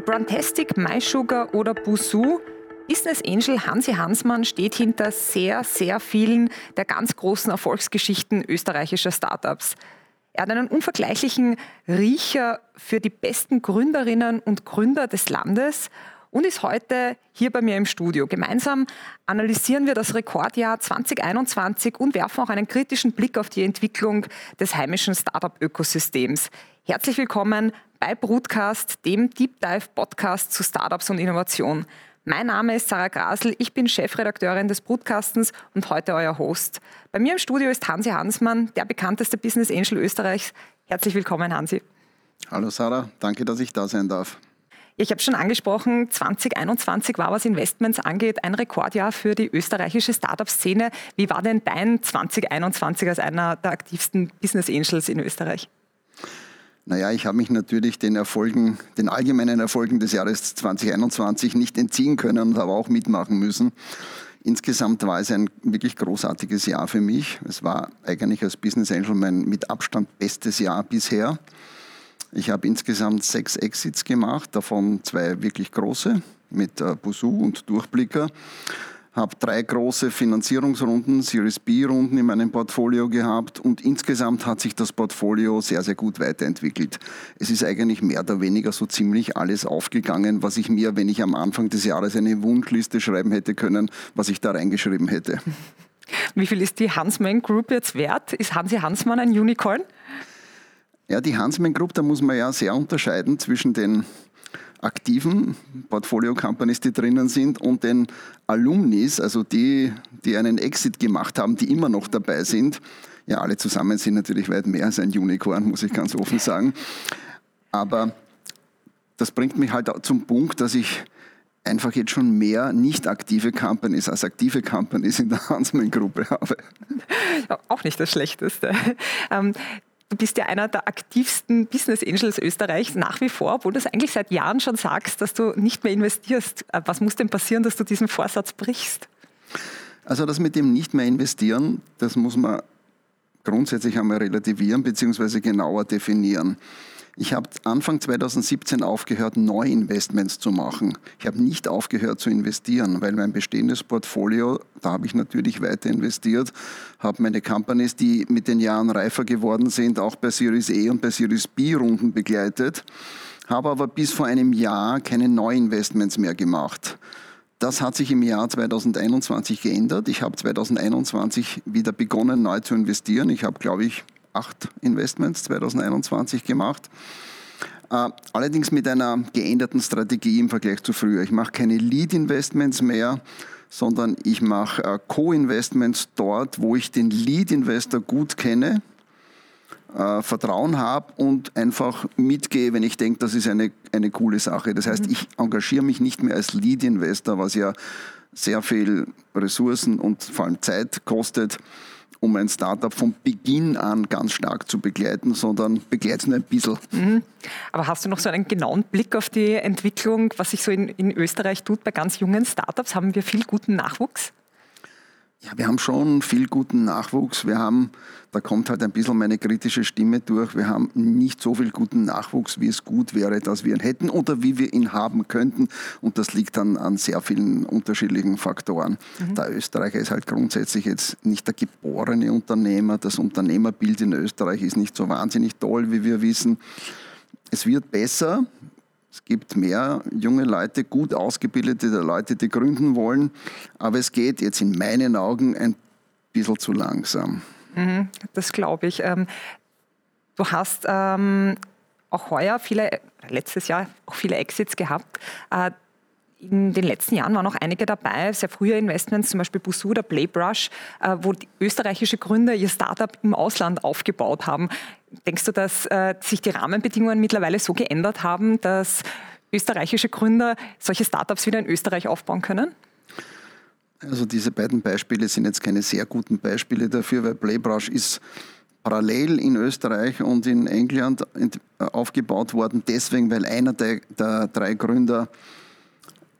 Ob Runtastic, MySugar oder Busu, Business Angel Hansi Hansmann steht hinter sehr, sehr vielen der ganz großen Erfolgsgeschichten österreichischer Startups. Er hat einen unvergleichlichen Riecher für die besten Gründerinnen und Gründer des Landes und ist heute hier bei mir im Studio. Gemeinsam analysieren wir das Rekordjahr 2021 und werfen auch einen kritischen Blick auf die Entwicklung des heimischen Startup-Ökosystems. Herzlich willkommen bei Broadcast, dem Deep Dive Podcast zu Startups und Innovation. Mein Name ist Sarah Grasel, ich bin Chefredakteurin des Broadcastens und heute euer Host. Bei mir im Studio ist Hansi Hansmann, der bekannteste Business Angel Österreichs. Herzlich willkommen, Hansi. Hallo Sarah, danke, dass ich da sein darf. Ich habe schon angesprochen, 2021 war, was Investments angeht, ein Rekordjahr für die österreichische Startup-Szene. Wie war denn dein 2021 als einer der aktivsten Business Angels in Österreich? Naja, ich habe mich natürlich den Erfolgen, den allgemeinen Erfolgen des Jahres 2021 nicht entziehen können und habe auch mitmachen müssen. Insgesamt war es ein wirklich großartiges Jahr für mich. Es war eigentlich als Business Angel mein mit Abstand bestes Jahr bisher. Ich habe insgesamt sechs Exits gemacht, davon zwei wirklich große mit äh, Busu und Durchblicker. Habe drei große Finanzierungsrunden, Series B-Runden in meinem Portfolio gehabt und insgesamt hat sich das Portfolio sehr, sehr gut weiterentwickelt. Es ist eigentlich mehr oder weniger so ziemlich alles aufgegangen, was ich mir, wenn ich am Anfang des Jahres eine Wunschliste schreiben hätte können, was ich da reingeschrieben hätte. Wie viel ist die Hansmann Group jetzt wert? Ist Hansi Hansmann ein Unicorn? Ja, die Hansman Group, da muss man ja sehr unterscheiden zwischen den aktiven Portfolio-Companies, die drinnen sind, und den Alumnis, also die, die einen Exit gemacht haben, die immer noch dabei sind. Ja, alle zusammen sind natürlich weit mehr als ein Unicorn, muss ich ganz offen sagen. Aber das bringt mich halt zum Punkt, dass ich einfach jetzt schon mehr nicht aktive Companies als aktive Companies in der Hansman-Gruppe habe. Auch nicht das Schlechteste. Ähm, Du bist ja einer der aktivsten Business Angels Österreichs nach wie vor, obwohl du das eigentlich seit Jahren schon sagst, dass du nicht mehr investierst. Äh, was muss denn passieren, dass du diesen Vorsatz brichst? Also das mit dem nicht mehr investieren, das muss man grundsätzlich einmal relativieren bzw. genauer definieren. Ich habe Anfang 2017 aufgehört, Neuinvestments zu machen. Ich habe nicht aufgehört zu investieren, weil mein bestehendes Portfolio, da habe ich natürlich weiter investiert, habe meine Companies, die mit den Jahren reifer geworden sind, auch bei Series E und bei Series B Runden begleitet, habe aber bis vor einem Jahr keine Neuinvestments mehr gemacht. Das hat sich im Jahr 2021 geändert. Ich habe 2021 wieder begonnen, neu zu investieren. Ich habe, glaube ich, acht Investments 2021 gemacht. Äh, allerdings mit einer geänderten Strategie im Vergleich zu früher. Ich mache keine Lead-Investments mehr, sondern ich mache äh, Co-Investments dort, wo ich den Lead-Investor gut kenne, äh, Vertrauen habe und einfach mitgehe, wenn ich denke, das ist eine, eine coole Sache. Das heißt, mhm. ich engagiere mich nicht mehr als Lead-Investor, was ja sehr viel Ressourcen und vor allem Zeit kostet um ein Startup von Beginn an ganz stark zu begleiten, sondern begleite es nur ein bisschen. Mhm. Aber hast du noch so einen genauen Blick auf die Entwicklung, was sich so in, in Österreich tut bei ganz jungen Startups? Haben wir viel guten Nachwuchs? Ja, wir haben schon viel guten Nachwuchs. Wir haben, da kommt halt ein bisschen meine kritische Stimme durch, wir haben nicht so viel guten Nachwuchs, wie es gut wäre, dass wir ihn hätten oder wie wir ihn haben könnten. Und das liegt dann an sehr vielen unterschiedlichen Faktoren. Mhm. Der Österreicher ist halt grundsätzlich jetzt nicht der geborene Unternehmer. Das Unternehmerbild in Österreich ist nicht so wahnsinnig toll, wie wir wissen. Es wird besser. Es gibt mehr junge Leute, gut ausgebildete Leute, die gründen wollen, aber es geht jetzt in meinen Augen ein bisschen zu langsam. Mhm, das glaube ich. Ähm, du hast ähm, auch heuer viele, letztes Jahr auch viele Exits gehabt. Äh, in den letzten Jahren waren auch einige dabei, sehr frühe Investments, zum Beispiel Busu oder Playbrush, äh, wo österreichische Gründer ihr Startup im Ausland aufgebaut haben. Denkst du, dass äh, sich die Rahmenbedingungen mittlerweile so geändert haben, dass österreichische Gründer solche Startups wieder in Österreich aufbauen können? Also diese beiden Beispiele sind jetzt keine sehr guten Beispiele dafür, weil Playbrush ist parallel in Österreich und in England äh, aufgebaut worden, deswegen, weil einer der, der drei Gründer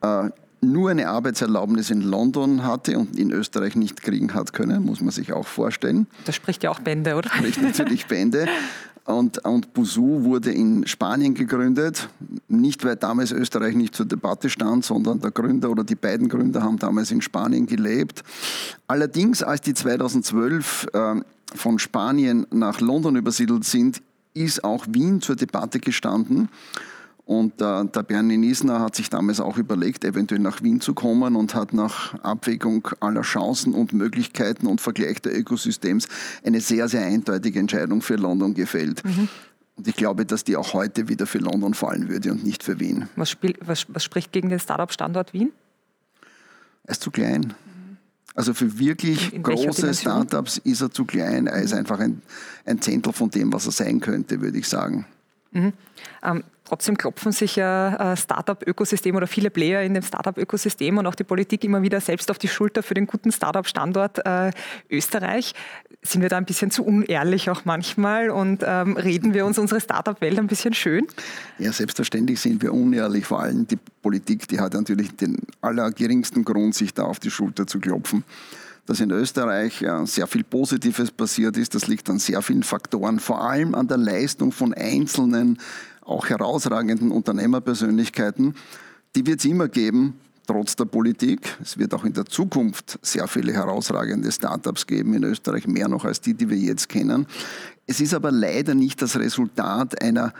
äh, nur eine Arbeitserlaubnis in London hatte und in Österreich nicht kriegen hat können, muss man sich auch vorstellen. Das spricht ja auch Bände, oder? Das spricht natürlich Bände. Und, und Busu wurde in Spanien gegründet, nicht weil damals Österreich nicht zur Debatte stand, sondern der Gründer oder die beiden Gründer haben damals in Spanien gelebt. Allerdings, als die 2012 äh, von Spanien nach London übersiedelt sind, ist auch Wien zur Debatte gestanden. Und äh, der Bernie Niesner hat sich damals auch überlegt, eventuell nach Wien zu kommen und hat nach Abwägung aller Chancen und Möglichkeiten und Vergleich der Ökosystems eine sehr, sehr eindeutige Entscheidung für London gefällt. Mhm. Und ich glaube, dass die auch heute wieder für London fallen würde und nicht für Wien. Was, spiel, was, was spricht gegen den Startup-Standort Wien? Er ist zu klein. Also für wirklich große Startups ist er zu klein. Er ist einfach ein, ein Zehntel von dem, was er sein könnte, würde ich sagen. Mhm. Ähm, trotzdem klopfen sich ja äh, Startup-Ökosystem oder viele Player in dem Startup-Ökosystem und auch die Politik immer wieder selbst auf die Schulter für den guten Startup-Standort äh, Österreich. Sind wir da ein bisschen zu unehrlich auch manchmal und ähm, reden wir uns unsere Startup-Welt ein bisschen schön? Ja, selbstverständlich sind wir unehrlich. Vor allem die Politik, die hat natürlich den allergeringsten Grund, sich da auf die Schulter zu klopfen dass in Österreich sehr viel Positives passiert ist. Das liegt an sehr vielen Faktoren, vor allem an der Leistung von einzelnen, auch herausragenden Unternehmerpersönlichkeiten. Die wird es immer geben, trotz der Politik. Es wird auch in der Zukunft sehr viele herausragende Startups geben in Österreich, mehr noch als die, die wir jetzt kennen. Es ist aber leider nicht das Resultat einer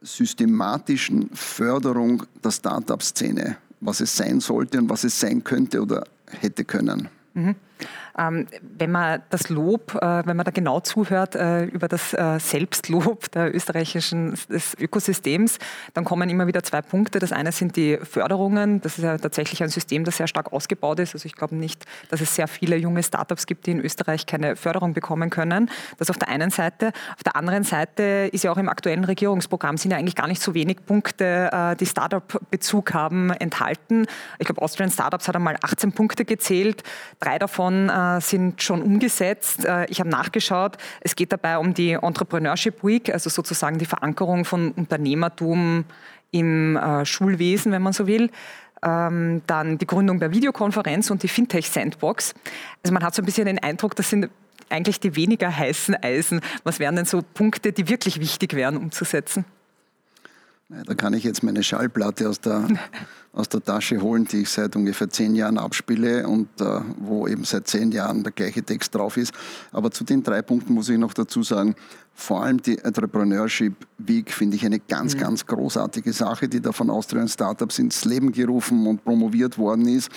systematischen Förderung der Startup-Szene, was es sein sollte und was es sein könnte oder hätte können. Mhm. Ähm, wenn man das Lob, äh, wenn man da genau zuhört äh, über das äh, Selbstlob der österreichischen des Ökosystems, dann kommen immer wieder zwei Punkte. Das eine sind die Förderungen. Das ist ja tatsächlich ein System, das sehr stark ausgebaut ist. Also ich glaube nicht, dass es sehr viele junge Startups gibt, die in Österreich keine Förderung bekommen können. Das auf der einen Seite. Auf der anderen Seite ist ja auch im aktuellen Regierungsprogramm sind ja eigentlich gar nicht so wenig Punkte, die Startup-Bezug haben, enthalten. Ich glaube, Austrian Startups hat einmal 18 Punkte gezählt. Drei davon äh, sind schon umgesetzt. Äh, ich habe nachgeschaut. Es geht dabei um die Entrepreneurship Week, also sozusagen die Verankerung von Unternehmertum im äh, Schulwesen, wenn man so will. Ähm, dann die Gründung der Videokonferenz und die Fintech Sandbox. Also man hat so ein bisschen den Eindruck, das sind eigentlich die weniger heißen Eisen. Was wären denn so Punkte, die wirklich wichtig wären umzusetzen? Da kann ich jetzt meine Schallplatte aus der, aus der Tasche holen, die ich seit ungefähr zehn Jahren abspiele und äh, wo eben seit zehn Jahren der gleiche Text drauf ist. Aber zu den drei Punkten muss ich noch dazu sagen, vor allem die Entrepreneurship Week finde ich eine ganz, mhm. ganz großartige Sache, die da von Austrian Startups ins Leben gerufen und promoviert worden ist,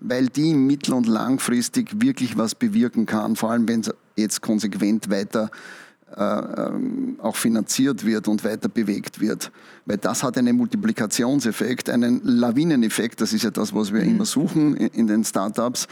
weil die mittel- und langfristig wirklich was bewirken kann, vor allem wenn es jetzt konsequent weiter äh, auch finanziert wird und weiter bewegt wird. Weil das hat einen Multiplikationseffekt, einen Lawineneffekt, das ist ja das, was wir mhm. immer suchen in den Startups.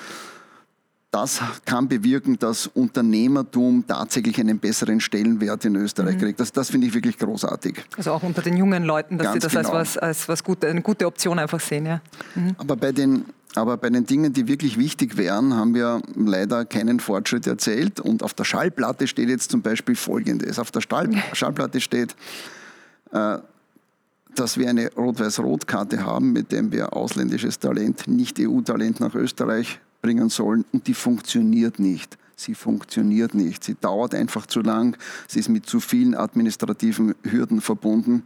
Das kann bewirken, dass Unternehmertum tatsächlich einen besseren Stellenwert in Österreich mhm. kriegt. Das, das finde ich wirklich großartig. Also auch unter den jungen Leuten, dass Ganz sie das genau. als, was, als was gut, eine gute Option einfach sehen. Ja. Mhm. Aber bei den aber bei den Dingen, die wirklich wichtig wären, haben wir leider keinen Fortschritt erzählt. Und auf der Schallplatte steht jetzt zum Beispiel Folgendes. Auf der Stall Schallplatte steht, äh, dass wir eine Rot-Weiß-Rot-Karte haben, mit der wir ausländisches Talent, nicht EU-Talent nach Österreich bringen sollen. Und die funktioniert nicht. Sie funktioniert nicht. Sie dauert einfach zu lang. Sie ist mit zu vielen administrativen Hürden verbunden.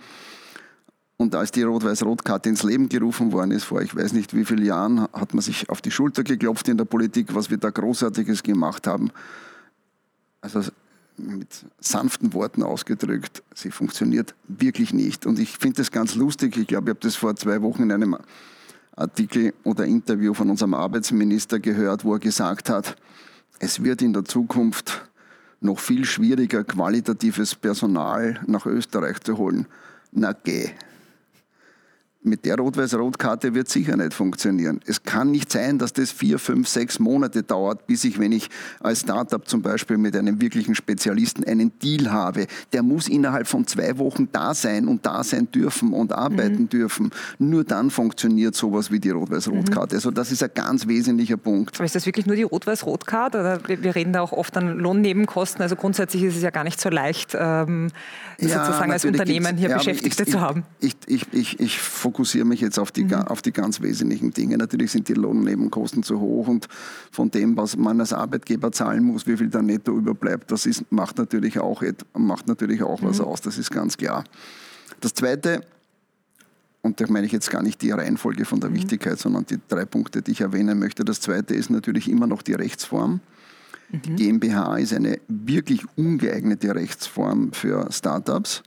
Und als die Rot-Weiß-Rot-Karte ins Leben gerufen worden ist, vor ich weiß nicht wie vielen Jahren, hat man sich auf die Schulter geklopft in der Politik, was wir da Großartiges gemacht haben. Also mit sanften Worten ausgedrückt, sie funktioniert wirklich nicht. Und ich finde das ganz lustig. Ich glaube, ich habe das vor zwei Wochen in einem Artikel oder Interview von unserem Arbeitsminister gehört, wo er gesagt hat, es wird in der Zukunft noch viel schwieriger, qualitatives Personal nach Österreich zu holen. Na geh mit der Rot-Weiß-Rot-Karte wird sicher nicht funktionieren. Es kann nicht sein, dass das vier, fünf, sechs Monate dauert, bis ich, wenn ich als Startup zum Beispiel mit einem wirklichen Spezialisten einen Deal habe. Der muss innerhalb von zwei Wochen da sein und da sein dürfen und arbeiten mhm. dürfen. Nur dann funktioniert sowas wie die Rot-Weiß-Rot-Karte. Mhm. Also das ist ein ganz wesentlicher Punkt. Aber ist das wirklich nur die Rot-Weiß-Rot-Karte? Wir reden da auch oft an Lohnnebenkosten. Also grundsätzlich ist es ja gar nicht so leicht, ähm, ja, sozusagen als Unternehmen hier ja, Beschäftigte ich, zu haben. Ich, ich, ich, ich fokussiere mich jetzt auf die, mhm. auf die ganz wesentlichen Dinge. Natürlich sind die Lohnnebenkosten zu hoch und von dem, was man als Arbeitgeber zahlen muss, wie viel da netto überbleibt, das ist, macht natürlich auch, macht natürlich auch mhm. was aus, das ist ganz klar. Das Zweite, und da meine ich jetzt gar nicht die Reihenfolge von der mhm. Wichtigkeit, sondern die drei Punkte, die ich erwähnen möchte. Das zweite ist natürlich immer noch die Rechtsform. Mhm. Die GmbH ist eine wirklich ungeeignete Rechtsform für Startups.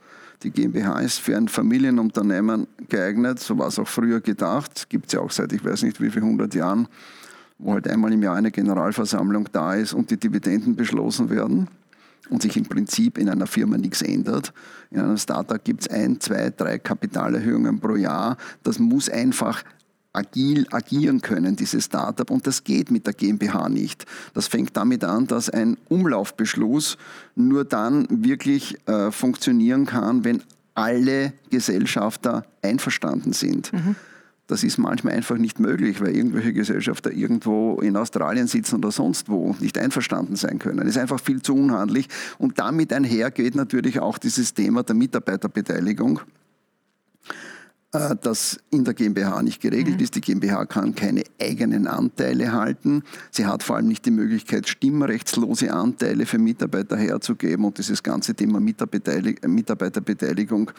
Die GmbH ist für ein Familienunternehmen geeignet, so war es auch früher gedacht. Gibt es ja auch seit ich weiß nicht wie viel hundert Jahren, wo halt einmal im Jahr eine Generalversammlung da ist und die Dividenden beschlossen werden und sich im Prinzip in einer Firma nichts ändert. In einem Startup gibt es ein, zwei, drei Kapitalerhöhungen pro Jahr. Das muss einfach agil agieren können, dieses Startup. Und das geht mit der GmbH nicht. Das fängt damit an, dass ein Umlaufbeschluss nur dann wirklich äh, funktionieren kann, wenn alle Gesellschafter einverstanden sind. Mhm. Das ist manchmal einfach nicht möglich, weil irgendwelche Gesellschafter irgendwo in Australien sitzen oder sonst wo nicht einverstanden sein können. Das ist einfach viel zu unhandlich. Und damit einher geht natürlich auch dieses Thema der Mitarbeiterbeteiligung das in der GmbH nicht geregelt mhm. ist. Die GmbH kann keine eigenen Anteile halten. Sie hat vor allem nicht die Möglichkeit, stimmrechtslose Anteile für Mitarbeiter herzugeben. Und dieses ganze Thema Mitarbeiterbeteiligung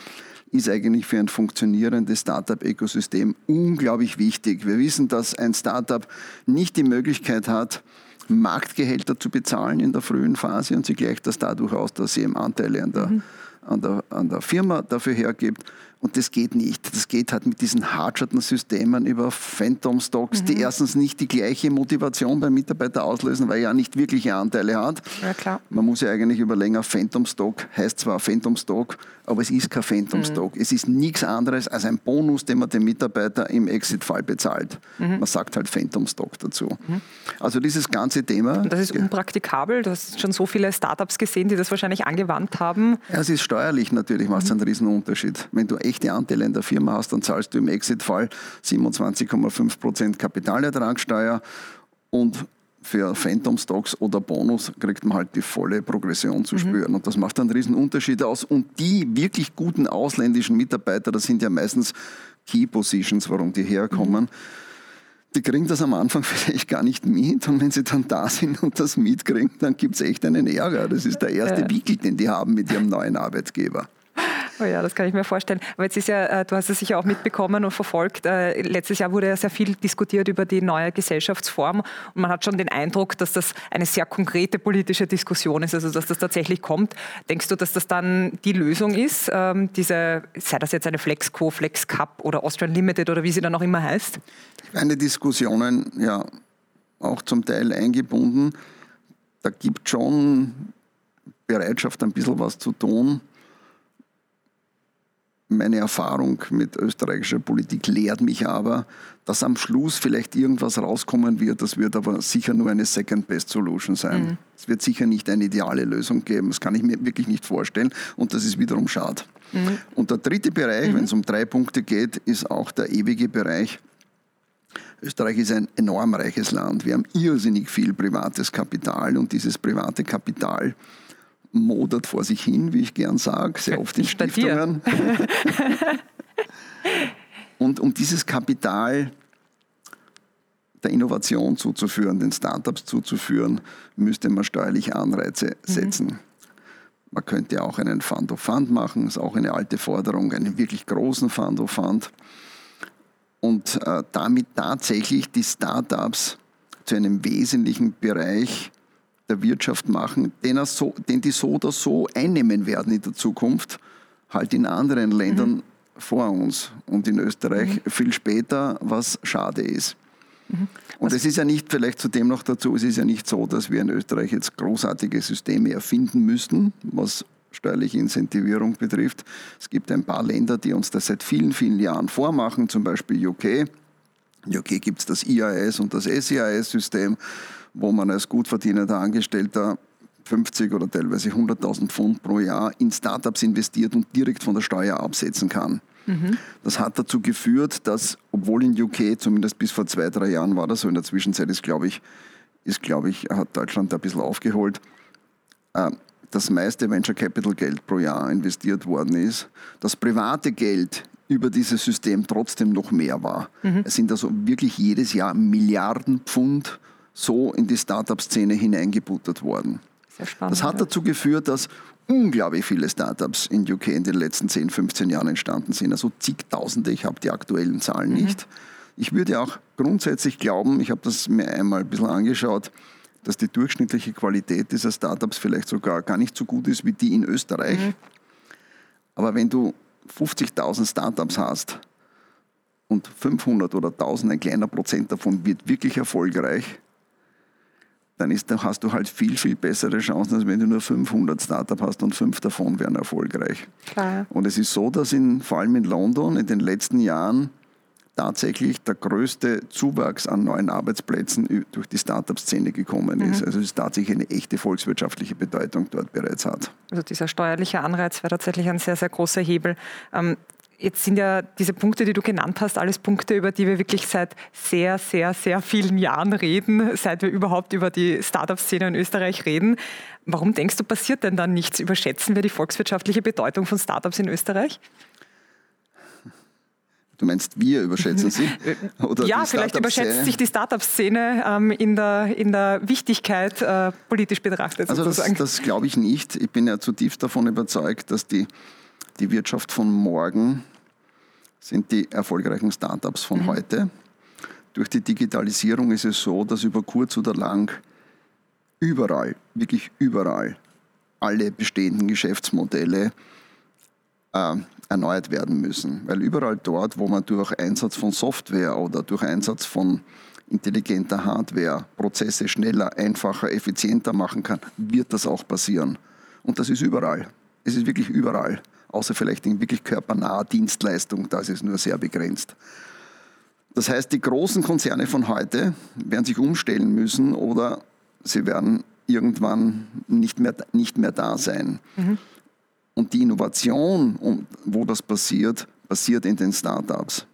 ist eigentlich für ein funktionierendes Startup-Ökosystem unglaublich wichtig. Wir wissen, dass ein Startup nicht die Möglichkeit hat, Marktgehälter zu bezahlen in der frühen Phase und sie gleicht das dadurch aus, dass sie eben Anteile an der, mhm. an der, an der Firma dafür hergibt. Und das geht nicht. Das geht halt mit diesen Hardschatten-Systemen über Phantom Stocks, mhm. die erstens nicht die gleiche Motivation beim Mitarbeiter auslösen, weil er ja nicht wirkliche Anteile hat. Ja, klar. Man muss ja eigentlich überlegen, Phantom Stock heißt zwar Phantom Stock, aber es ist kein Phantom mhm. Stock. Es ist nichts anderes als ein Bonus, den man dem Mitarbeiter im Exit-Fall bezahlt. Mhm. Man sagt halt Phantom Stock dazu. Mhm. Also dieses ganze Thema. Und das ist unpraktikabel. Du hast schon so viele Startups gesehen, die das wahrscheinlich angewandt haben. Ja, es ist steuerlich natürlich, macht es einen riesen Unterschied. Wenn du echte Anteile in der Firma hast, dann zahlst du im Exit-Fall 27,5% Kapitalertragssteuer und für Phantom Stocks oder Bonus kriegt man halt die volle Progression zu mhm. spüren. Und das macht einen riesen Unterschied aus. Und die wirklich guten ausländischen Mitarbeiter, das sind ja meistens Key Positions, warum die herkommen. Mhm die kriegen das am Anfang vielleicht gar nicht mit und wenn sie dann da sind und das mitkriegen, dann gibt es echt einen Ärger. Das ist der erste. Wickel, den die haben mit ihrem neuen Arbeitgeber. Oh ja, das kann ich mir vorstellen. Aber jetzt ist ja, äh, du hast es sicher auch mitbekommen und verfolgt. Äh, letztes Jahr wurde ja sehr viel diskutiert über die neue Gesellschaftsform und man hat schon den Eindruck, dass das eine sehr konkrete politische Diskussion ist, also dass das tatsächlich kommt. Denkst du, dass das dann die Lösung ist, ähm, diese, sei das jetzt eine Flexco, FlexCup oder Austrian Limited oder wie sie dann auch immer heißt? Eine Diskussionen, ja, auch zum Teil eingebunden. Da gibt schon Bereitschaft, ein bisschen was zu tun meine Erfahrung mit österreichischer Politik lehrt mich aber, dass am Schluss vielleicht irgendwas rauskommen wird. Das wird aber sicher nur eine Second Best Solution sein. Mhm. Es wird sicher nicht eine ideale Lösung geben. Das kann ich mir wirklich nicht vorstellen. Und das ist wiederum schade. Mhm. Und der dritte Bereich, mhm. wenn es um drei Punkte geht, ist auch der ewige Bereich. Österreich ist ein enorm reiches Land. Wir haben irrsinnig viel privates Kapital und dieses private Kapital modert vor sich hin, wie ich gern sage, sehr oft in Stiftungen. Und um dieses Kapital der Innovation zuzuführen, den Startups zuzuführen, müsste man steuerliche Anreize mhm. setzen. Mhm. Man könnte auch einen Fund of Fund machen, ist auch eine alte Forderung, einen wirklich großen Fund of Fund. Und äh, damit tatsächlich die Startups zu einem wesentlichen Bereich der Wirtschaft machen, den, so, den die so oder so einnehmen werden in der Zukunft, halt in anderen Ländern mhm. vor uns und in Österreich mhm. viel später, was schade ist. Mhm. Und es ist ja nicht, vielleicht zudem noch dazu, es ist ja nicht so, dass wir in Österreich jetzt großartige Systeme erfinden müssten, was steuerliche Incentivierung betrifft. Es gibt ein paar Länder, die uns das seit vielen, vielen Jahren vormachen, zum Beispiel UK. In UK gibt es das IAS und das SEIS-System wo man als gut verdienender Angestellter 50 oder teilweise 100.000 Pfund pro Jahr in Startups investiert und direkt von der Steuer absetzen kann. Mhm. Das hat dazu geführt, dass, obwohl in UK, zumindest bis vor zwei, drei Jahren war das so, in der Zwischenzeit ist, glaube ich, ist, glaube ich, hat Deutschland da ein bisschen aufgeholt, äh, das meiste Venture Capital Geld pro Jahr investiert worden ist. Das private Geld über dieses System trotzdem noch mehr war. Mhm. Es sind also wirklich jedes Jahr Milliarden Pfund so in die Startup-Szene hineingebuttert worden. Spannend, das hat dazu geführt, dass unglaublich viele Startups in UK in den letzten 10, 15 Jahren entstanden sind. Also zigtausende, ich habe die aktuellen Zahlen mhm. nicht. Ich würde auch grundsätzlich glauben, ich habe das mir einmal ein bisschen angeschaut, dass die durchschnittliche Qualität dieser Startups vielleicht sogar gar nicht so gut ist wie die in Österreich. Mhm. Aber wenn du 50.000 Startups hast und 500 oder 1000, ein kleiner Prozent davon wird wirklich erfolgreich, dann ist, hast du halt viel, viel bessere Chancen, als wenn du nur 500 Startups hast und fünf davon werden erfolgreich. Klar. Und es ist so, dass in, vor allem in London in den letzten Jahren tatsächlich der größte Zuwachs an neuen Arbeitsplätzen durch die Startup-Szene gekommen ist. Mhm. Also es tatsächlich eine echte volkswirtschaftliche Bedeutung dort bereits hat. Also dieser steuerliche Anreiz wäre tatsächlich ein sehr, sehr großer Hebel. Ähm, Jetzt sind ja diese Punkte, die du genannt hast, alles Punkte, über die wir wirklich seit sehr, sehr, sehr vielen Jahren reden, seit wir überhaupt über die Startup-Szene in Österreich reden. Warum denkst du, passiert denn da nichts? Überschätzen wir die volkswirtschaftliche Bedeutung von Startups in Österreich? Du meinst, wir überschätzen sie? Oder ja, vielleicht überschätzt sich die Startup-Szene ähm, in, der, in der Wichtigkeit äh, politisch betrachtet. Also das, das glaube ich nicht. Ich bin ja zutiefst davon überzeugt, dass die, die Wirtschaft von morgen sind die erfolgreichen Startups von mhm. heute. Durch die Digitalisierung ist es so, dass über kurz oder lang überall, wirklich überall, alle bestehenden Geschäftsmodelle äh, erneuert werden müssen. Weil überall dort, wo man durch Einsatz von Software oder durch Einsatz von intelligenter Hardware Prozesse schneller, einfacher, effizienter machen kann, wird das auch passieren. Und das ist überall. Es ist wirklich überall. Außer vielleicht in wirklich körpernaher Dienstleistung, da ist es nur sehr begrenzt. Das heißt, die großen Konzerne von heute werden sich umstellen müssen oder sie werden irgendwann nicht mehr, nicht mehr da sein. Mhm. Und die Innovation, wo das passiert, passiert in den Startups.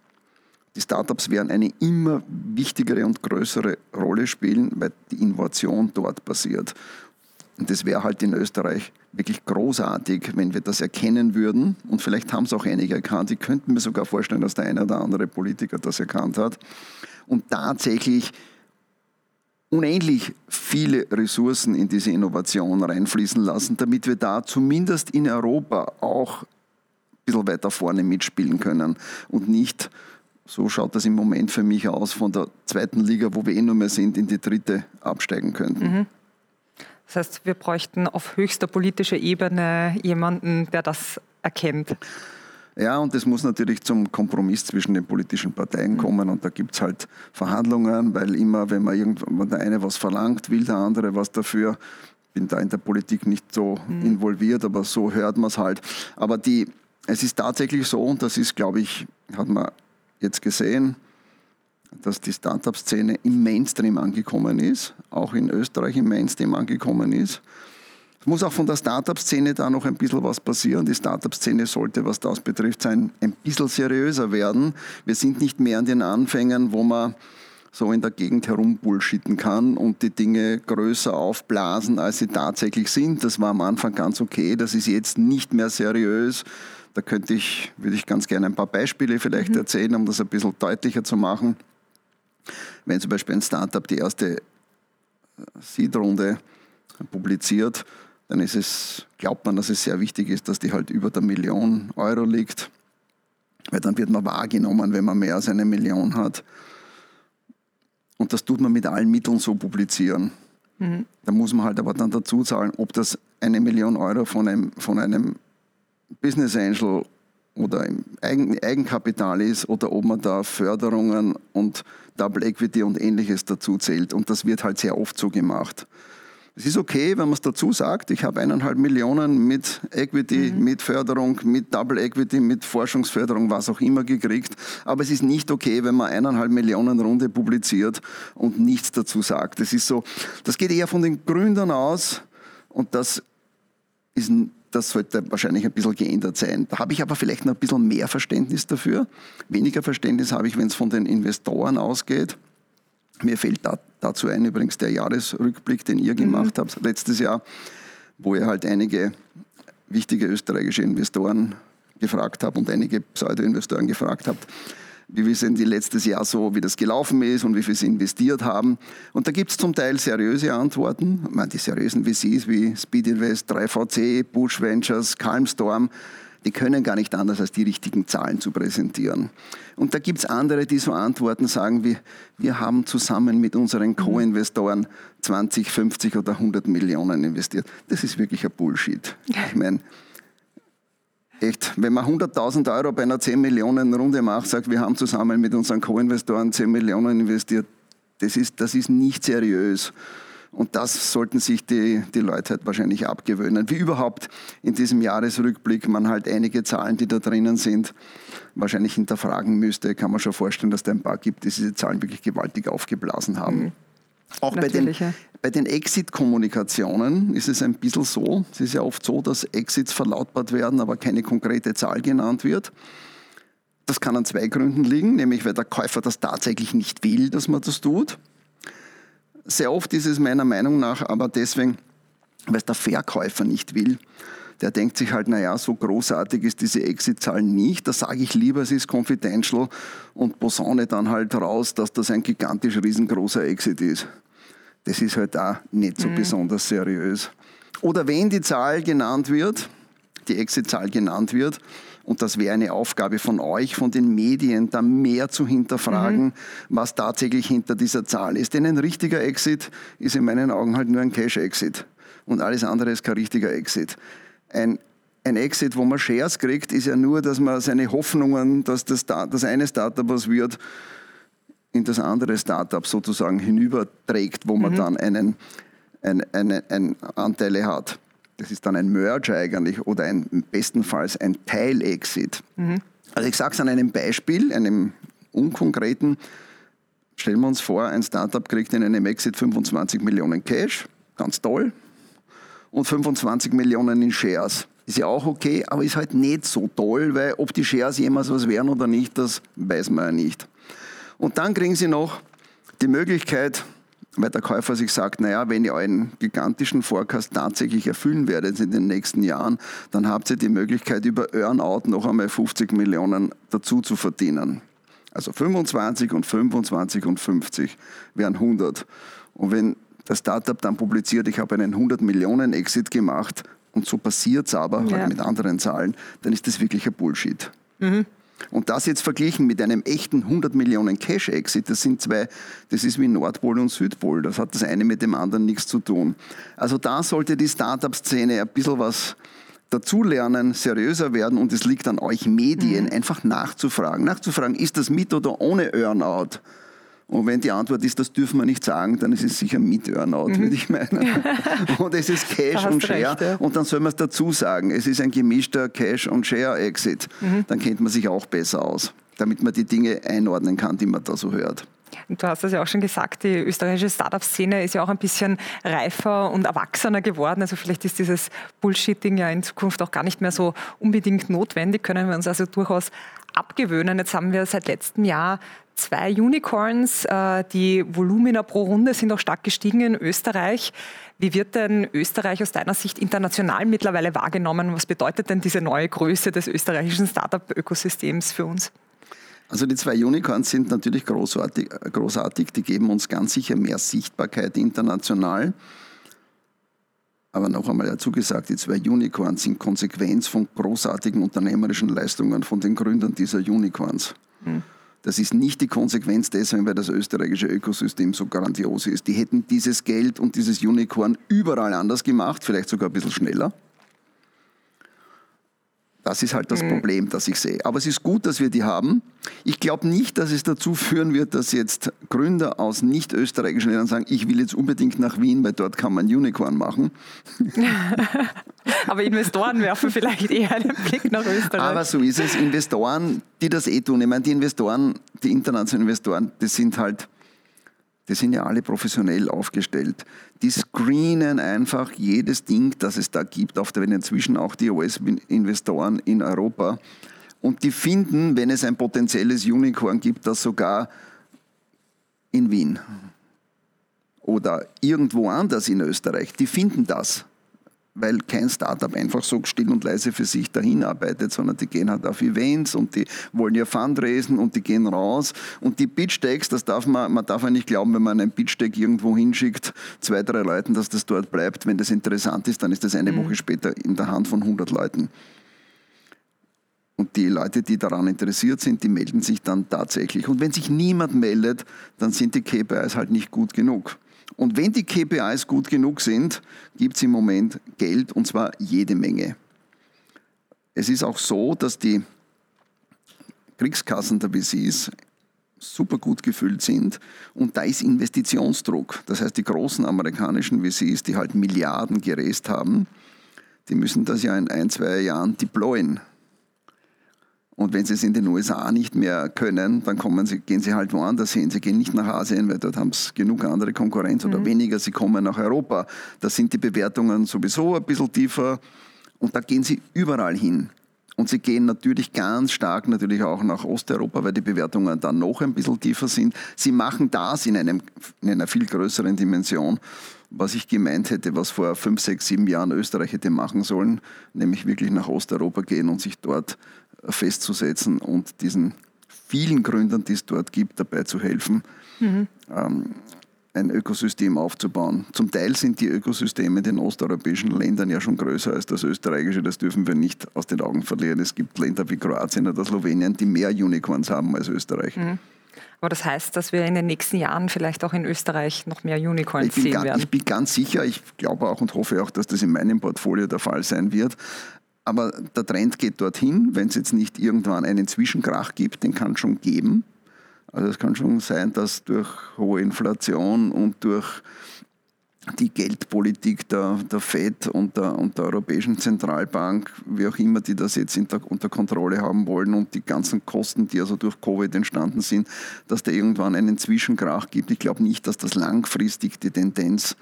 Die Startups werden eine immer wichtigere und größere Rolle spielen, weil die Innovation dort passiert. Und das wäre halt in Österreich wirklich großartig, wenn wir das erkennen würden. Und vielleicht haben es auch einige erkannt. Ich könnte mir sogar vorstellen, dass der eine oder andere Politiker das erkannt hat. Und tatsächlich unendlich viele Ressourcen in diese Innovation reinfließen lassen, damit wir da zumindest in Europa auch ein bisschen weiter vorne mitspielen können und nicht, so schaut das im Moment für mich aus, von der zweiten Liga, wo wir eh nur mehr sind, in die dritte absteigen könnten. Mhm. Das heißt, wir bräuchten auf höchster politischer Ebene jemanden, der das erkennt. Ja, und es muss natürlich zum Kompromiss zwischen den politischen Parteien mhm. kommen und da gibt es halt Verhandlungen, weil immer, wenn man irgendwann der eine was verlangt, will der andere was dafür. Ich Bin da in der Politik nicht so mhm. involviert, aber so hört man es halt. Aber die, es ist tatsächlich so, und das ist, glaube ich, hat man jetzt gesehen, dass die Startup-Szene im Mainstream angekommen ist, auch in Österreich im Mainstream angekommen ist. Es muss auch von der Startup-Szene da noch ein bisschen was passieren. Die Startup-Szene sollte, was das betrifft, sein, ein bisschen seriöser werden. Wir sind nicht mehr an den Anfängen, wo man so in der Gegend herumbullshitten kann und die Dinge größer aufblasen, als sie tatsächlich sind. Das war am Anfang ganz okay. Das ist jetzt nicht mehr seriös. Da könnte ich, würde ich ganz gerne ein paar Beispiele vielleicht mhm. erzählen, um das ein bisschen deutlicher zu machen. Wenn zum Beispiel ein Startup die erste Seed-Runde publiziert, dann ist es, glaubt man, dass es sehr wichtig ist, dass die halt über der Million Euro liegt. Weil dann wird man wahrgenommen, wenn man mehr als eine Million hat. Und das tut man mit allen Mitteln so publizieren. Mhm. Da muss man halt aber dann dazu zahlen, ob das eine Million Euro von einem, von einem Business Angel oder im Eigen, Eigenkapital ist oder ob man da Förderungen und Double Equity und ähnliches dazu zählt. Und das wird halt sehr oft so gemacht. Es ist okay, wenn man es dazu sagt, ich habe eineinhalb Millionen mit Equity, mhm. mit Förderung, mit Double Equity, mit Forschungsförderung, was auch immer gekriegt. Aber es ist nicht okay, wenn man eineinhalb Millionen Runde publiziert und nichts dazu sagt. Das ist so, das geht eher von den Gründern aus und das ist das sollte wahrscheinlich ein bisschen geändert sein. Da habe ich aber vielleicht noch ein bisschen mehr Verständnis dafür. Weniger Verständnis habe ich, wenn es von den Investoren ausgeht. Mir fällt da, dazu ein übrigens der Jahresrückblick, den ihr gemacht mhm. habt letztes Jahr, wo ihr halt einige wichtige österreichische Investoren gefragt habe und einige Pseudo-Investoren gefragt habe, wie wir sind die letztes Jahr so, wie das gelaufen ist und wie viel sie investiert haben. Und da gibt es zum Teil seriöse Antworten. Ich meine, die seriösen VCs wie Speed Invest, 3VC, Bush Ventures, Calmstorm, die können gar nicht anders, als die richtigen Zahlen zu präsentieren. Und da gibt es andere, die so antworten, sagen wie, wir haben zusammen mit unseren mhm. Co-Investoren 20, 50 oder 100 Millionen investiert. Das ist wirklich ein Bullshit. Ich meine, echt, wenn man 100.000 Euro bei einer 10 Millionen Runde macht, sagt, wir haben zusammen mit unseren Co-Investoren 10 Millionen investiert, das ist, das ist nicht seriös. Und das sollten sich die, die Leute halt wahrscheinlich abgewöhnen. Wie überhaupt in diesem Jahresrückblick man halt einige Zahlen, die da drinnen sind, wahrscheinlich hinterfragen müsste. Kann man schon vorstellen, dass da ein paar gibt, die diese Zahlen wirklich gewaltig aufgeblasen haben. Mhm. Auch bei den, bei den Exit-Kommunikationen ist es ein bisschen so. Es ist ja oft so, dass Exits verlautbart werden, aber keine konkrete Zahl genannt wird. Das kann an zwei Gründen liegen, nämlich weil der Käufer das tatsächlich nicht will, dass man das tut. Sehr oft ist es meiner Meinung nach aber deswegen, weil es der Verkäufer nicht will. Der denkt sich halt, naja, so großartig ist diese Exit-Zahl nicht. Da sage ich lieber, es ist confidential und posaune dann halt raus, dass das ein gigantisch riesengroßer Exit ist. Das ist halt auch nicht so mhm. besonders seriös. Oder wenn die Zahl genannt wird, die Exit-Zahl genannt wird, und das wäre eine Aufgabe von euch, von den Medien, da mehr zu hinterfragen, mhm. was tatsächlich hinter dieser Zahl ist. Denn ein richtiger Exit ist in meinen Augen halt nur ein Cash-Exit. Und alles andere ist kein richtiger Exit. Ein, ein Exit, wo man Shares kriegt, ist ja nur, dass man seine Hoffnungen, dass das, das eine Startup was wird, in das andere Startup sozusagen hinüberträgt, wo man mhm. dann einen, ein, eine, ein Anteile hat das ist dann ein Merger eigentlich oder ein, bestenfalls ein Teilexit. Mhm. Also ich sage es an einem Beispiel, einem unkonkreten. Stellen wir uns vor, ein Startup kriegt in einem Exit 25 Millionen Cash, ganz toll, und 25 Millionen in Shares. Ist ja auch okay, aber ist halt nicht so toll, weil ob die Shares jemals was wären oder nicht, das weiß man ja nicht. Und dann kriegen sie noch die Möglichkeit, weil der Käufer sich sagt, naja, wenn ihr euren gigantischen Forecast tatsächlich erfüllen werdet in den nächsten Jahren, dann habt ihr die Möglichkeit, über Earnout noch einmal 50 Millionen dazu zu verdienen. Also 25 und 25 und 50 wären 100. Und wenn das Startup dann publiziert, ich habe einen 100 Millionen Exit gemacht und so passiert es aber ja. halt mit anderen Zahlen, dann ist das wirklich ein Bullshit. Mhm. Und das jetzt verglichen mit einem echten 100 Millionen Cash-Exit, das sind zwei, das ist wie Nordpol und Südpol. Das hat das eine mit dem anderen nichts zu tun. Also da sollte die Startup-Szene ein bisschen was dazulernen, seriöser werden und es liegt an euch Medien, mhm. einfach nachzufragen. Nachzufragen, ist das mit oder ohne Earnout? Und wenn die Antwort ist, das dürfen wir nicht sagen, dann ist es sicher mit Earnout, mhm. würde ich meinen. und es ist Cash und Share. Recht, ja. Und dann soll man es dazu sagen. Es ist ein gemischter Cash- und Share-Exit. Mhm. Dann kennt man sich auch besser aus, damit man die Dinge einordnen kann, die man da so hört. Du hast das ja auch schon gesagt, die österreichische Startup-Szene ist ja auch ein bisschen reifer und erwachsener geworden. Also vielleicht ist dieses Bullshitting ja in Zukunft auch gar nicht mehr so unbedingt notwendig, können wir uns also durchaus abgewöhnen. Jetzt haben wir seit letztem Jahr zwei Unicorns. Äh, die Volumina pro Runde sind auch stark gestiegen in Österreich. Wie wird denn Österreich aus deiner Sicht international mittlerweile wahrgenommen? Was bedeutet denn diese neue Größe des österreichischen Startup-Ökosystems für uns? Also die zwei Unicorns sind natürlich großartig, großartig. Die geben uns ganz sicher mehr Sichtbarkeit international. Aber noch einmal dazu gesagt, die zwei Unicorns sind Konsequenz von großartigen unternehmerischen Leistungen von den Gründern dieser Unicorns. Hm. Das ist nicht die Konsequenz dessen, weil das österreichische Ökosystem so grandios ist. Die hätten dieses Geld und dieses Unicorn überall anders gemacht, vielleicht sogar ein bisschen schneller. Das ist halt das mhm. Problem, das ich sehe. Aber es ist gut, dass wir die haben. Ich glaube nicht, dass es dazu führen wird, dass jetzt Gründer aus nicht österreichischen Ländern sagen, ich will jetzt unbedingt nach Wien, weil dort kann man Unicorn machen. Aber Investoren werfen vielleicht eher einen Blick nach Österreich. Aber so ist es. Investoren, die das eh tun. Ich meine, die Investoren, die internationalen Investoren, das sind halt die sind ja alle professionell aufgestellt. Die screenen einfach jedes Ding, das es da gibt, auf der Welt, inzwischen auch die US-Investoren in Europa. Und die finden, wenn es ein potenzielles Unicorn gibt, das sogar in Wien oder irgendwo anders in Österreich, die finden das. Weil kein Startup einfach so still und leise für sich dahin arbeitet, sondern die gehen halt auf Events und die wollen ja Fundraisen und die gehen raus. Und die Pitch-Decks, das darf man, man darf ja nicht glauben, wenn man einen Pitch-Deck irgendwo hinschickt, zwei, drei Leuten, dass das dort bleibt. Wenn das interessant ist, dann ist das eine mhm. Woche später in der Hand von 100 Leuten. Und die Leute, die daran interessiert sind, die melden sich dann tatsächlich. Und wenn sich niemand meldet, dann sind die KPIs halt nicht gut genug. Und wenn die KPIs gut genug sind, gibt es im Moment Geld und zwar jede Menge. Es ist auch so, dass die Kriegskassen der VCs super gut gefüllt sind und da ist Investitionsdruck. Das heißt, die großen amerikanischen VCs, die halt Milliarden gerest haben, die müssen das ja in ein, zwei Jahren deployen. Und wenn sie es in den USA nicht mehr können, dann kommen sie, gehen sie halt woanders hin. Sie gehen nicht nach Asien, weil dort haben sie genug andere Konkurrenz oder mhm. weniger. Sie kommen nach Europa. Da sind die Bewertungen sowieso ein bisschen tiefer. Und da gehen sie überall hin. Und sie gehen natürlich ganz stark natürlich auch nach Osteuropa, weil die Bewertungen dann noch ein bisschen tiefer sind. Sie machen das in, einem, in einer viel größeren Dimension, was ich gemeint hätte, was vor fünf, sechs, sieben Jahren Österreich hätte machen sollen, nämlich wirklich nach Osteuropa gehen und sich dort festzusetzen und diesen vielen Gründern, die es dort gibt, dabei zu helfen, mhm. ähm, ein Ökosystem aufzubauen. Zum Teil sind die Ökosysteme in den osteuropäischen Ländern ja schon größer als das österreichische. Das dürfen wir nicht aus den Augen verlieren. Es gibt Länder wie Kroatien oder Slowenien, die mehr Unicorns haben als Österreich. Mhm. Aber das heißt, dass wir in den nächsten Jahren vielleicht auch in Österreich noch mehr Unicorns sehen ganz, werden. Ich bin ganz sicher, ich glaube auch und hoffe auch, dass das in meinem Portfolio der Fall sein wird. Aber der Trend geht dorthin, wenn es jetzt nicht irgendwann einen Zwischenkrach gibt, den kann es schon geben. Also es kann schon sein, dass durch hohe Inflation und durch die Geldpolitik der, der FED und der, und der Europäischen Zentralbank, wie auch immer die das jetzt der, unter Kontrolle haben wollen und die ganzen Kosten, die also durch Covid entstanden sind, dass da irgendwann einen Zwischenkrach gibt. Ich glaube nicht, dass das langfristig die Tendenz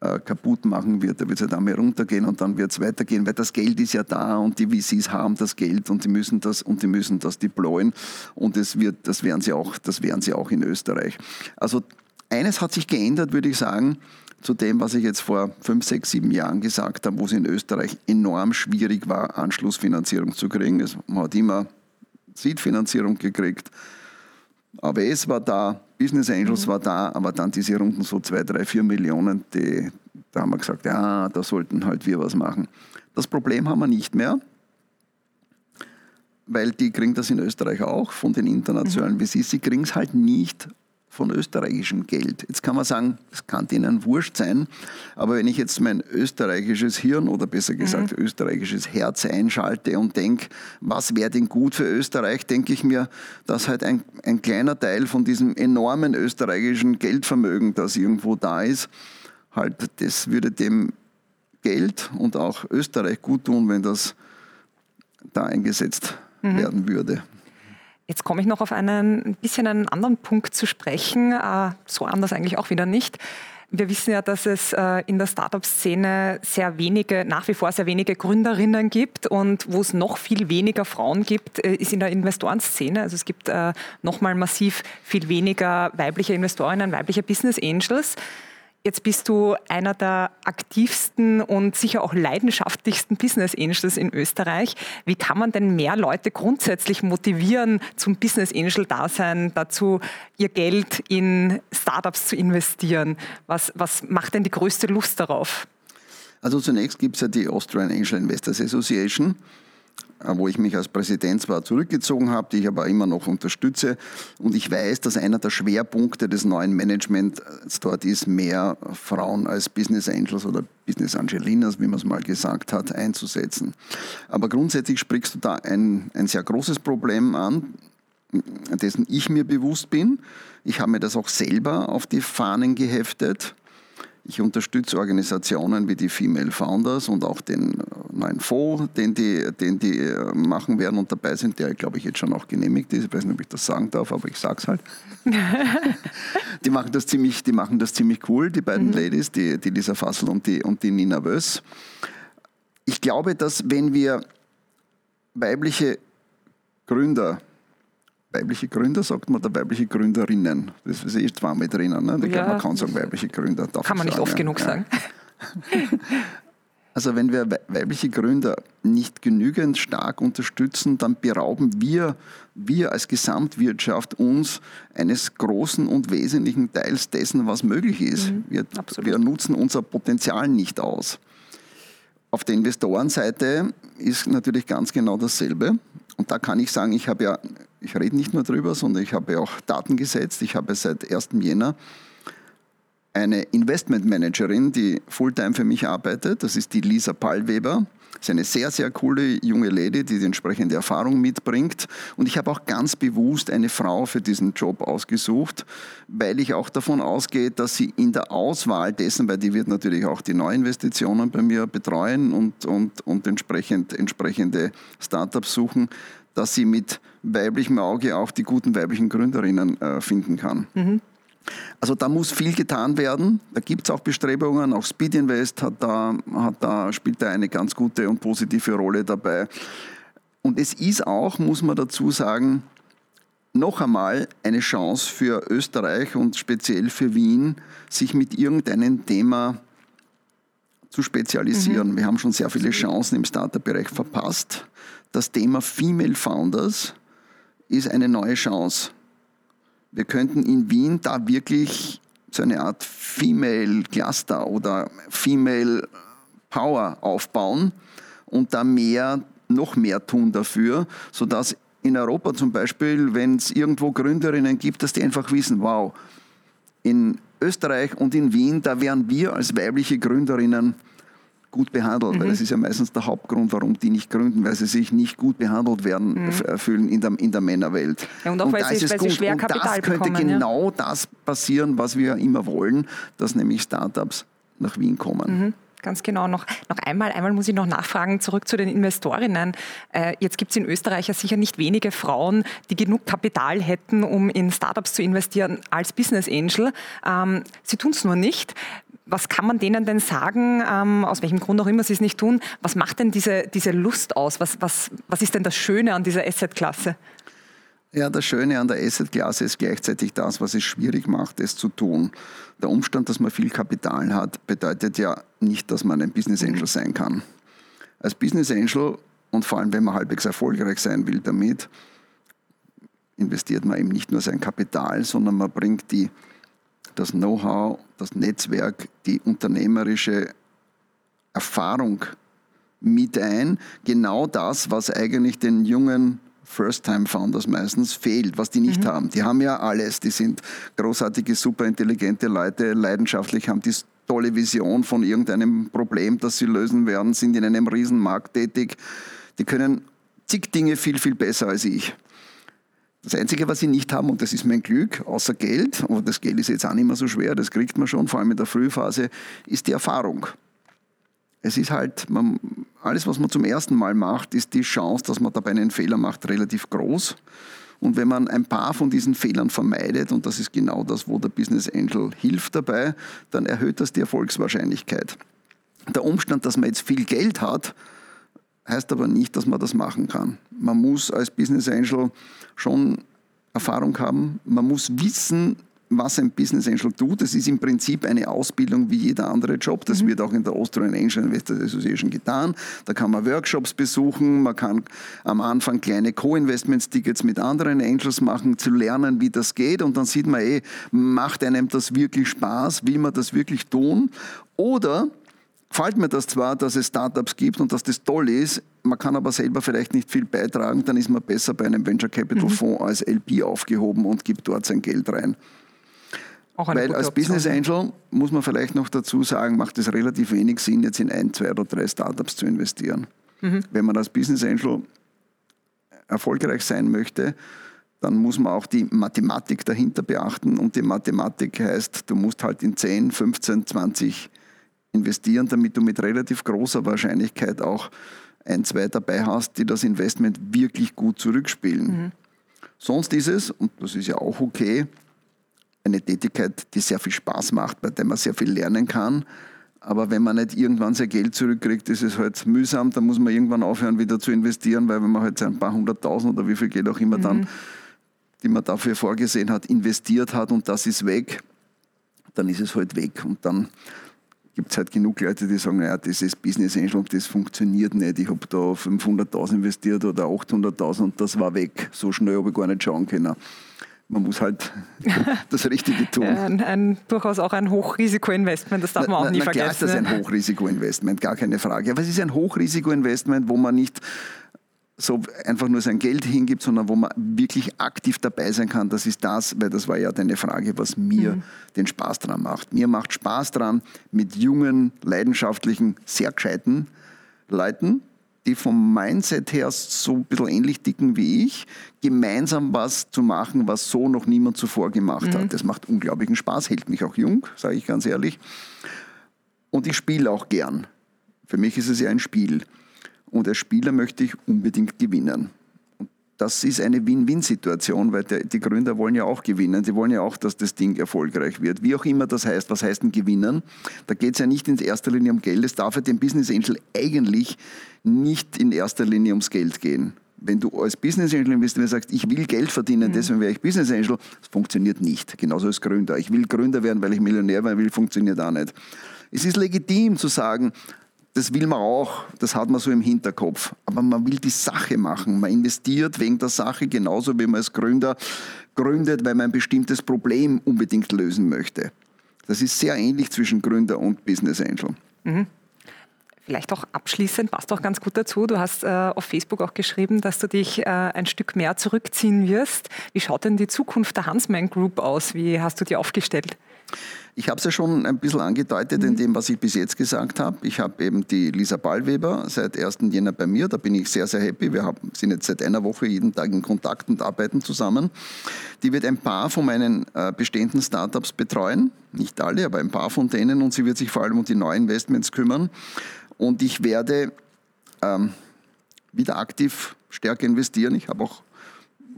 äh, kaputt machen wird. Da wird es halt einmal runtergehen und dann wird es weitergehen, weil das Geld ist ja da und die VCs haben das Geld und die müssen das und die müssen das deployen und es wird, das werden sie auch, das werden sie auch in Österreich. Also eines hat sich geändert, würde ich sagen, zu dem, was ich jetzt vor fünf, sechs, sieben Jahren gesagt habe, wo es in Österreich enorm schwierig war, Anschlussfinanzierung zu kriegen. Man hat immer Seed-Finanzierung gekriegt. AWS war da, Business Angels mhm. war da, aber dann diese Runden so zwei, drei, vier Millionen, die, da haben wir gesagt, ja, da sollten halt wir was machen. Das Problem haben wir nicht mehr, weil die kriegen das in Österreich auch von den internationalen mhm. VCs. Sie kriegen es halt nicht von österreichischem Geld. Jetzt kann man sagen, es kann denen wurscht sein, aber wenn ich jetzt mein österreichisches Hirn oder besser gesagt mhm. österreichisches Herz einschalte und denke, was wäre denn gut für Österreich, denke ich mir, dass halt ein, ein kleiner Teil von diesem enormen österreichischen Geldvermögen, das irgendwo da ist, halt das würde dem Geld und auch Österreich gut tun, wenn das da eingesetzt mhm. werden würde. Jetzt komme ich noch auf einen ein bisschen einen anderen Punkt zu sprechen, äh, so anders eigentlich auch wieder nicht. Wir wissen ja, dass es äh, in der Startup-Szene sehr wenige, nach wie vor sehr wenige Gründerinnen gibt und wo es noch viel weniger Frauen gibt, äh, ist in der Investorenszene. Also es gibt nochmal massiv viel weniger weibliche Investorinnen, weibliche Business Angels. Jetzt bist du einer der aktivsten und sicher auch leidenschaftlichsten Business Angels in Österreich. Wie kann man denn mehr Leute grundsätzlich motivieren zum Business Angel Dasein, dazu ihr Geld in Startups zu investieren? Was, was macht denn die größte Lust darauf? Also zunächst gibt es ja die Austrian Angel Investors Association. Äh, wo ich mich als Präsident zwar zurückgezogen habe, die ich aber immer noch unterstütze. Und ich weiß, dass einer der Schwerpunkte des neuen Managements dort ist, mehr Frauen als Business Angels oder Business Angelinas, wie man es mal gesagt hat, einzusetzen. Aber grundsätzlich sprichst du da ein, ein sehr großes Problem an, dessen ich mir bewusst bin. Ich habe mir das auch selber auf die Fahnen geheftet. Ich unterstütze Organisationen wie die Female Founders und auch den neuen Fonds, den die, den die äh, machen werden und dabei sind, der, glaube ich, jetzt schon auch genehmigt ist. Ich weiß nicht, ob ich das sagen darf, aber ich sage es halt. die, machen das ziemlich, die machen das ziemlich cool, die beiden mhm. Ladies, die, die Lisa Fassel und die, und die Nina Wöss. Ich glaube, dass wenn wir weibliche Gründer weibliche Gründer, sagt man, oder weibliche Gründerinnen. Das ist eh zweimal drinnen. Ne? Ja. Man kann sagen weibliche Gründer. kann man nicht sagen, oft ja. genug sagen. Also wenn wir weibliche Gründer nicht genügend stark unterstützen, dann berauben wir, wir als Gesamtwirtschaft uns eines großen und wesentlichen Teils dessen, was möglich ist. Mhm, wir, wir nutzen unser Potenzial nicht aus. Auf der Investorenseite ist natürlich ganz genau dasselbe. Und da kann ich sagen, ich habe ja, ich rede nicht nur drüber, sondern ich habe ja auch Daten gesetzt. Ich habe seit 1. Jänner eine Investmentmanagerin, die Fulltime für mich arbeitet. Das ist die Lisa Pallweber. Ist eine sehr, sehr coole junge Lady, die die entsprechende Erfahrung mitbringt. Und ich habe auch ganz bewusst eine Frau für diesen Job ausgesucht, weil ich auch davon ausgehe, dass sie in der Auswahl dessen, weil die wird natürlich auch die Neuinvestitionen bei mir betreuen und, und, und entsprechend, entsprechende Startups suchen, dass sie mit weiblichem Auge auch die guten weiblichen Gründerinnen äh, finden kann. Mhm. Also da muss viel getan werden. Da gibt es auch Bestrebungen. Auch Speed Invest hat da, hat da, spielt da eine ganz gute und positive Rolle dabei. Und es ist auch, muss man dazu sagen, noch einmal eine Chance für Österreich und speziell für Wien, sich mit irgendeinem Thema zu spezialisieren. Mhm. Wir haben schon sehr viele Chancen im Startup-Bereich verpasst. Das Thema Female Founders ist eine neue Chance. Wir könnten in Wien da wirklich so eine Art Female Cluster oder Female Power aufbauen und da mehr, noch mehr tun dafür, sodass in Europa zum Beispiel, wenn es irgendwo Gründerinnen gibt, dass die einfach wissen, wow, in Österreich und in Wien, da wären wir als weibliche Gründerinnen gut behandelt, mhm. weil das ist ja meistens der Hauptgrund, warum die nicht gründen, weil sie sich nicht gut behandelt werden, mhm. Fühlen in der, in der Männerwelt. Ja, und auch und weil, sie, weil sie schwer und Kapital das könnte bekommen, genau ja. das passieren, was wir immer wollen, dass nämlich Startups nach Wien kommen. Mhm. Ganz genau. Noch, noch einmal, einmal muss ich noch nachfragen, zurück zu den Investorinnen. Äh, jetzt gibt es in Österreich ja sicher nicht wenige Frauen, die genug Kapital hätten, um in Startups zu investieren als Business Angel. Ähm, sie tun es nur nicht. Was kann man denen denn sagen, ähm, aus welchem Grund auch immer sie es nicht tun? Was macht denn diese, diese Lust aus? Was, was, was ist denn das Schöne an dieser Asset-Klasse? Ja, das Schöne an der Asset-Klasse ist gleichzeitig das, was es schwierig macht, es zu tun. Der Umstand, dass man viel Kapital hat, bedeutet ja nicht, dass man ein Business Angel sein kann. Als Business Angel und vor allem, wenn man halbwegs erfolgreich sein will damit, investiert man eben nicht nur sein Kapital, sondern man bringt die das Know-how, das Netzwerk, die unternehmerische Erfahrung mit ein. Genau das, was eigentlich den jungen First-Time-Founders meistens fehlt, was die nicht mhm. haben. Die haben ja alles. Die sind großartige, super intelligente Leute, leidenschaftlich, haben die tolle Vision von irgendeinem Problem, das sie lösen werden, sind in einem Riesenmarkt tätig. Die können zig Dinge viel, viel besser als ich. Das Einzige, was sie nicht haben, und das ist mein Glück, außer Geld, und das Geld ist jetzt auch nicht mehr so schwer, das kriegt man schon, vor allem in der Frühphase, ist die Erfahrung. Es ist halt, man, alles, was man zum ersten Mal macht, ist die Chance, dass man dabei einen Fehler macht, relativ groß. Und wenn man ein paar von diesen Fehlern vermeidet, und das ist genau das, wo der Business Angel hilft dabei, dann erhöht das die Erfolgswahrscheinlichkeit. Der Umstand, dass man jetzt viel Geld hat, heißt aber nicht, dass man das machen kann. Man muss als Business Angel schon Erfahrung haben. Man muss wissen, was ein Business Angel tut. Das ist im Prinzip eine Ausbildung wie jeder andere Job. Das mhm. wird auch in der Austrian Angel Investors Association getan. Da kann man Workshops besuchen, man kann am Anfang kleine Co-Investments-Tickets mit anderen Angels machen, zu lernen, wie das geht. Und dann sieht man eh, macht einem das wirklich Spaß? Will man das wirklich tun? Oder gefällt mir das zwar, dass es Startups gibt und dass das toll ist, man kann aber selber vielleicht nicht viel beitragen, dann ist man besser bei einem Venture Capital mhm. Fonds als LP aufgehoben und gibt dort sein Geld rein. Weil als Business Angel muss man vielleicht noch dazu sagen, macht es relativ wenig Sinn, jetzt in ein, zwei oder drei Startups zu investieren. Mhm. Wenn man als Business Angel erfolgreich sein möchte, dann muss man auch die Mathematik dahinter beachten. Und die Mathematik heißt, du musst halt in 10, 15, 20 investieren, damit du mit relativ großer Wahrscheinlichkeit auch ein, zwei dabei hast, die das Investment wirklich gut zurückspielen. Mhm. Sonst ist es, und das ist ja auch okay, eine Tätigkeit, die sehr viel Spaß macht, bei der man sehr viel lernen kann. Aber wenn man nicht irgendwann sein Geld zurückkriegt, ist es halt mühsam. Da muss man irgendwann aufhören, wieder zu investieren, weil wenn man halt ein paar hunderttausend oder wie viel Geld auch immer mhm. dann, die man dafür vorgesehen hat, investiert hat und das ist weg, dann ist es halt weg. Und dann gibt es halt genug Leute, die sagen, naja, das ist Business Angel, das funktioniert nicht. Ich habe da 500.000 investiert oder 800.000 und das war weg. So schnell habe ich gar nicht schauen können. Man muss halt das Richtige tun. ein, ein, durchaus auch ein Hochrisikoinvestment, das darf man auch na, nie na, vergessen. Klar ist das ein Hochrisikoinvestment, gar keine Frage. Aber es ist ein Hochrisikoinvestment, wo man nicht so einfach nur sein Geld hingibt, sondern wo man wirklich aktiv dabei sein kann. Das ist das, weil das war ja deine Frage, was mir mhm. den Spaß dran macht. Mir macht Spaß dran, mit jungen, leidenschaftlichen, sehr gescheiten Leuten, die vom Mindset her so ein bisschen ähnlich dicken wie ich, gemeinsam was zu machen, was so noch niemand zuvor gemacht mhm. hat. Das macht unglaublichen Spaß, hält mich auch jung, sage ich ganz ehrlich. Und ich spiele auch gern. Für mich ist es ja ein Spiel. Und als Spieler möchte ich unbedingt gewinnen. Und das ist eine Win-Win-Situation, weil der, die Gründer wollen ja auch gewinnen. Die wollen ja auch, dass das Ding erfolgreich wird. Wie auch immer das heißt. Was heißt denn gewinnen? Da geht es ja nicht in erster Linie um Geld. Es darf ja dem Business Angel eigentlich nicht in erster Linie ums Geld gehen. Wenn du als Business Angel investierst und sagst, ich will Geld verdienen, mhm. deswegen wäre ich Business Angel, das funktioniert nicht. Genauso als Gründer. Ich will Gründer werden, weil ich Millionär werden will, funktioniert auch nicht. Es ist legitim zu sagen, das will man auch, das hat man so im Hinterkopf. Aber man will die Sache machen. Man investiert wegen der Sache genauso wie man als Gründer gründet, weil man ein bestimmtes Problem unbedingt lösen möchte. Das ist sehr ähnlich zwischen Gründer und Business Angel. Mhm. Vielleicht auch abschließend, passt auch ganz gut dazu. Du hast äh, auf Facebook auch geschrieben, dass du dich äh, ein Stück mehr zurückziehen wirst. Wie schaut denn die Zukunft der Hansman Group aus? Wie hast du die aufgestellt? Ich habe es ja schon ein bisschen angedeutet mhm. in dem, was ich bis jetzt gesagt habe. Ich habe eben die Lisa Ballweber seit 1. Jänner bei mir. Da bin ich sehr, sehr happy. Wir haben, sind jetzt seit einer Woche jeden Tag in Kontakt und arbeiten zusammen. Die wird ein paar von meinen äh, bestehenden Startups betreuen. Nicht alle, aber ein paar von denen. Und sie wird sich vor allem um die neuen Investments kümmern. Und ich werde ähm, wieder aktiv stärker investieren. Ich habe auch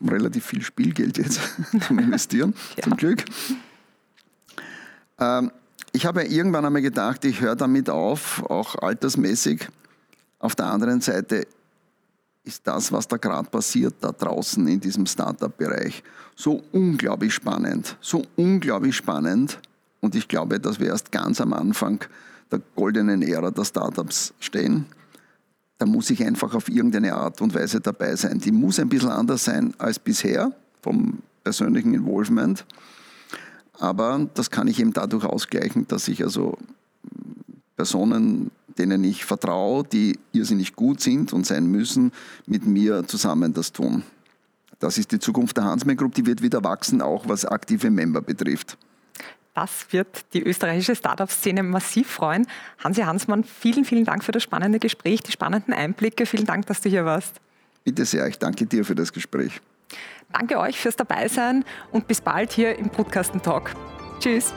relativ viel Spielgeld jetzt zum Investieren, ja. zum Glück. Ähm, ich habe irgendwann einmal gedacht, ich höre damit auf, auch altersmäßig. Auf der anderen Seite ist das, was da gerade passiert, da draußen in diesem Startup-Bereich, so unglaublich spannend, so unglaublich spannend. Und ich glaube, dass wir erst ganz am Anfang der goldenen Ära der Startups stehen. Da muss ich einfach auf irgendeine Art und Weise dabei sein. Die muss ein bisschen anders sein als bisher vom persönlichen Involvement. Aber das kann ich eben dadurch ausgleichen, dass ich also Personen, denen ich vertraue, die irrsinnig gut sind und sein müssen, mit mir zusammen das tun. Das ist die Zukunft der Hansmann Group, die wird wieder wachsen, auch was aktive Member betrifft. Das wird die österreichische Startup-Szene massiv freuen. Hansi Hansmann, vielen, vielen Dank für das spannende Gespräch, die spannenden Einblicke. Vielen Dank, dass du hier warst. Bitte sehr, ich danke dir für das Gespräch. Danke euch fürs Dabeisein und bis bald hier im Podcasten Talk. Tschüss.